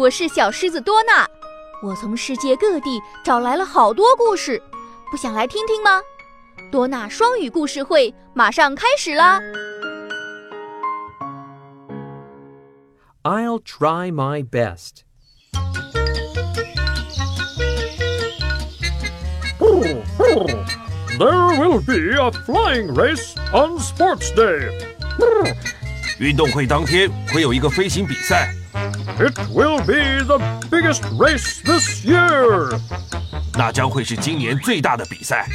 我是小狮子多纳，我从世界各地找来了好多故事，不想来听听吗？多纳双语故事会马上开始啦！I'll try my best. There will be a flying race on Sports Day. 运动会当天会有一个飞行比赛。It will be the biggest race this year. 那将会是今年最大的比赛。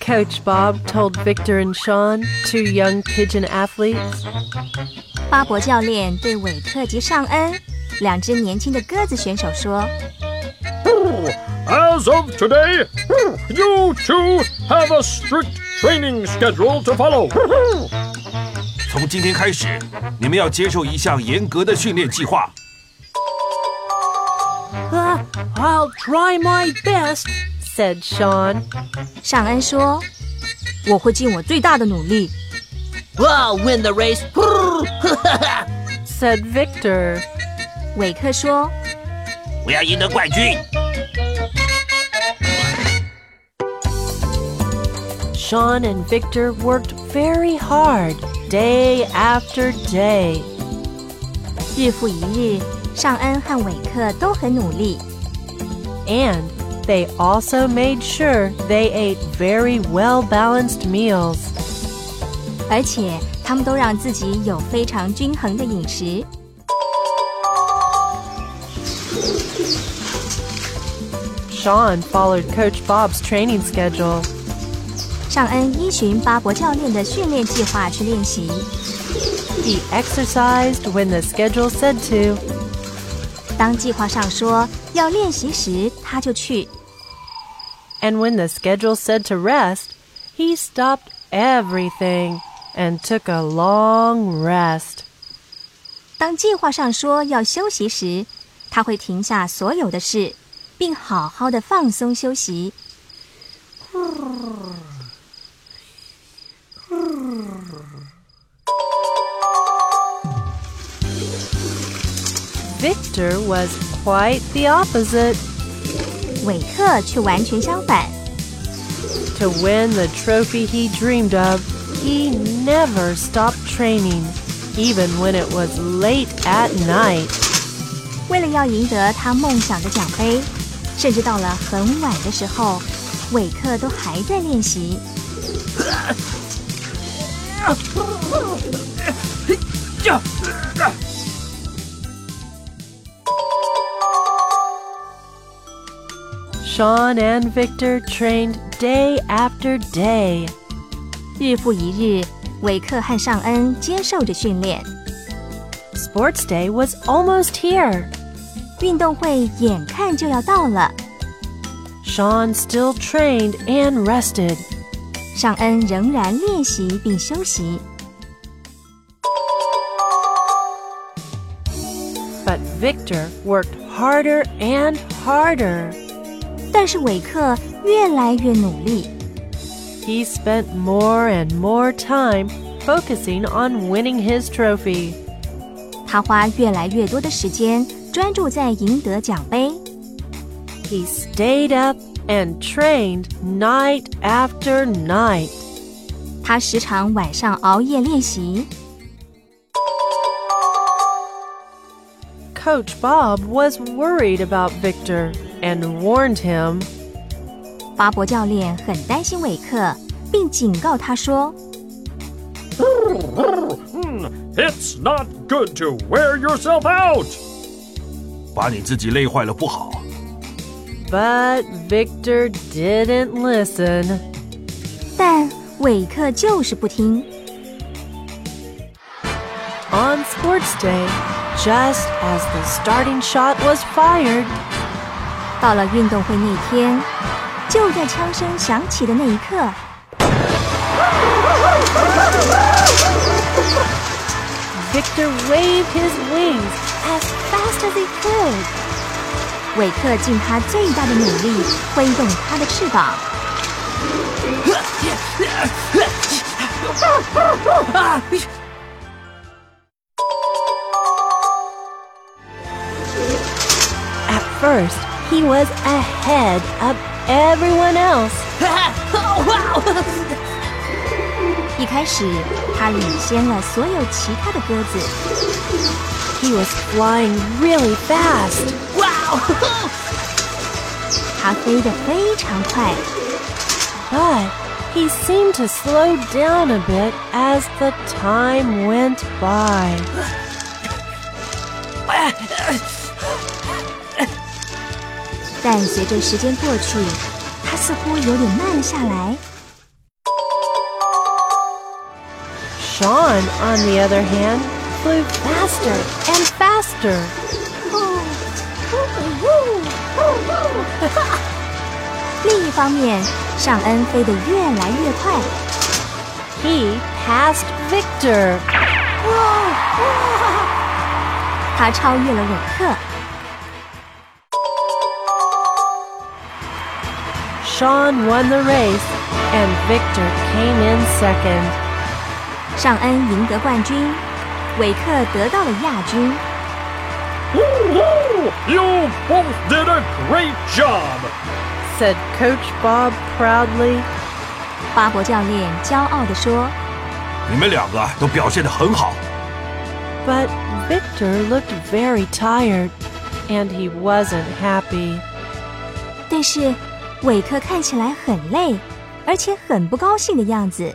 Coach Bob told Victor and Sean, two young pigeon athletes. 巴伯教练对韦克及尚恩两只年轻的鸽子选手说。As of today, you two have a strict training schedule to follow. 从今天开始， 你们要接受一项严格的训练计划。I'll try my best, said Sean. 尚恩说：“我会尽我最大的努力。” I'll win the race, said Victor. 韦克说：“我要赢得冠军。” Sean and Victor worked very hard day after day. 日复一日，尚恩和韦克都很努力。And they also made sure they ate very well balanced meals. 而且他们都让自己有非常均衡的饮食。Sean followed Coach Bob's training schedule. 尚恩依循巴伯教练的训练计划去练习。He exercised when the schedule said to. 当计划上说要练习时，他就去。And when the schedule said to rest, he stopped everything and took a long rest. 当计划上说要休息时，他会停下所有的事，并好好的放松休息。 Victor was quite the opposite. 韦克却完全相反。To win the trophy he dreamed of, he never stopped training, even when it was late at night. 为了要赢得他梦想的奖杯，甚至到了很晚的时候，韦克都还在练习。 Sean and Victor trained day after day. 日复一日，韦克和尚恩接受着训练。Sports Day was almost here. 运动会眼看就要到了。Sean still trained and rested. 尚恩仍然练习并休息。But Victor worked harder and harder. 但是韦克越来越努力。He spent more and more time focusing on winning his trophy. 他花越来越多的时间专注在赢得奖杯。He stayed up and trained night after night. 他时常晚上熬夜练习。Coach Bob was worried about Victor and warned him. 巴伯教练很担心韦克，并警告他说：“It's not good to wear yourself out. 把你自己累坏了不好。” But Victor didn't listen. 但韦克就是不听。 On Sports Day, just as the starting shot was fired, 到了运动会那天，就在枪声响起的那一刻，Victor waved his wings as fast as he could. 韦克尽他最大的努力挥动他的翅膀。At first, he was ahead of everyone else. 一开始，他领先了所有其他的鸽子。 He was flying really fast. 它飞得非常快， But he seemed to slow down a bit as the time went by. 但随着时间过去，它似乎有点慢下来。Sean, on the other hand, flew faster and faster. Oh. 另一方面，尚恩飞得越来越快。He passed Victor。他超越了韦克。Sean won the race, and Victor came in second. 尚恩赢得冠军，韦克得到了亚军。 Woo-hoo! You both did a great job! Said Coach Bob proudly. 巴伯教练骄傲地说你们两个都表现得很好。 But Victor looked very tired, and he wasn't happy.：“ 但是 韦克看起来很累，而且很不高兴的样子。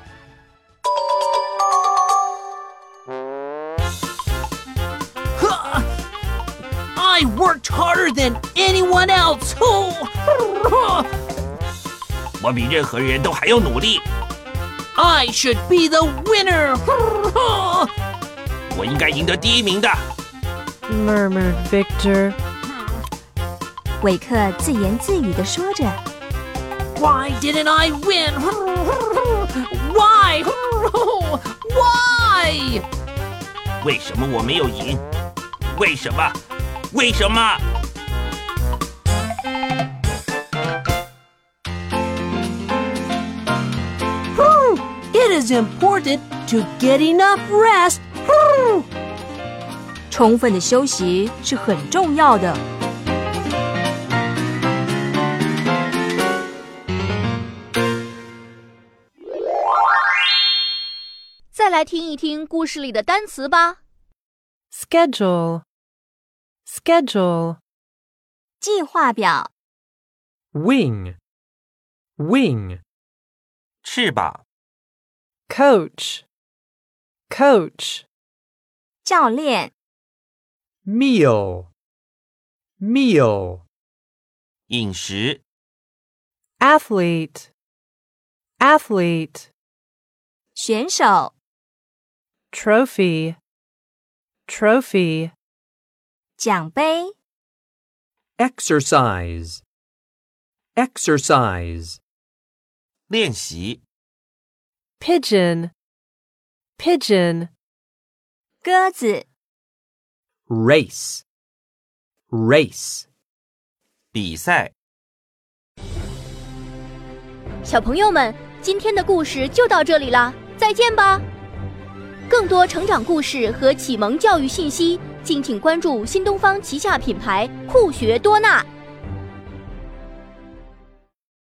I worked harder than anyone else. 我比任何人都还要努力，I should be the winner. 我应该赢得第一名的。Murmured Victor. ”韦克自言自语地说着 Why didn't I win? Why? Why? 为什么我没有赢？为什么？为什么？ It is important to get enough rest. 充分的休息是很重要的。 来听一听故事里的单词吧。 Schedule. Schedule. 计划表、 Wing. Wing. 翅膀、 Coach. Coach. 教练、 Meal. Meal. 饮食、 Athlete. Athlete. 选手、 Trophy. Trophy. 奖杯、 Exercise. Exercise. 练习、 Pigeon. Pigeon. 鸽子、 Race. Race. 比赛。小朋友们，今天的故事就到这里啦，再见吧！ 更多成长故事和启蒙教育信息，敬请关注新东方旗下品牌酷学多纳。